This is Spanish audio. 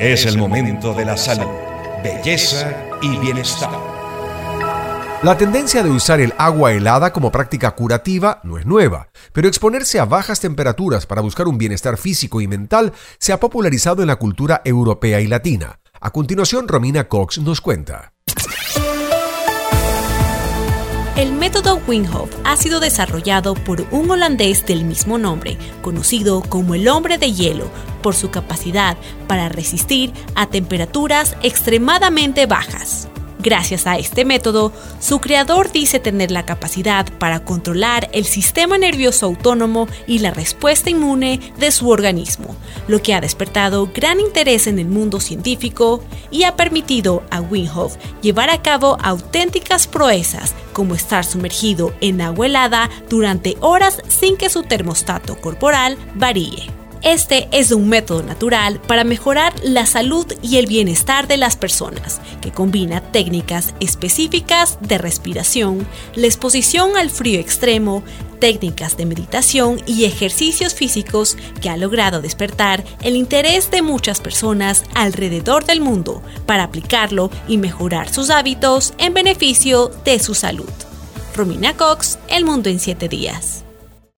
Es el momento de la salud, belleza y bienestar. La tendencia de usar el agua helada como práctica curativa no es nueva, pero exponerse a bajas temperaturas para buscar un bienestar físico y mental se ha popularizado en la cultura europea y latina. A continuación, Romina Cox nos cuenta. El método Wim ha sido desarrollado por un holandés del mismo nombre, conocido como el hombre de hielo, por su capacidad para resistir a temperaturas extremadamente bajas. Gracias a este método, su creador dice tener la capacidad para controlar el sistema nervioso autónomo y la respuesta inmune de su organismo, lo que ha despertado gran interés en el mundo científico y ha permitido a Wim llevar a cabo auténticas proezas como estar sumergido en agua helada durante horas sin que su termostato corporal varíe. Este es un método natural para mejorar la salud y el bienestar de las personas, que combina técnicas específicas de respiración, la exposición al frío extremo, técnicas de meditación y ejercicios físicos que ha logrado despertar el interés de muchas personas alrededor del mundo para aplicarlo y mejorar sus hábitos en beneficio de su salud. Romina Cox, El Mundo en 7 Días.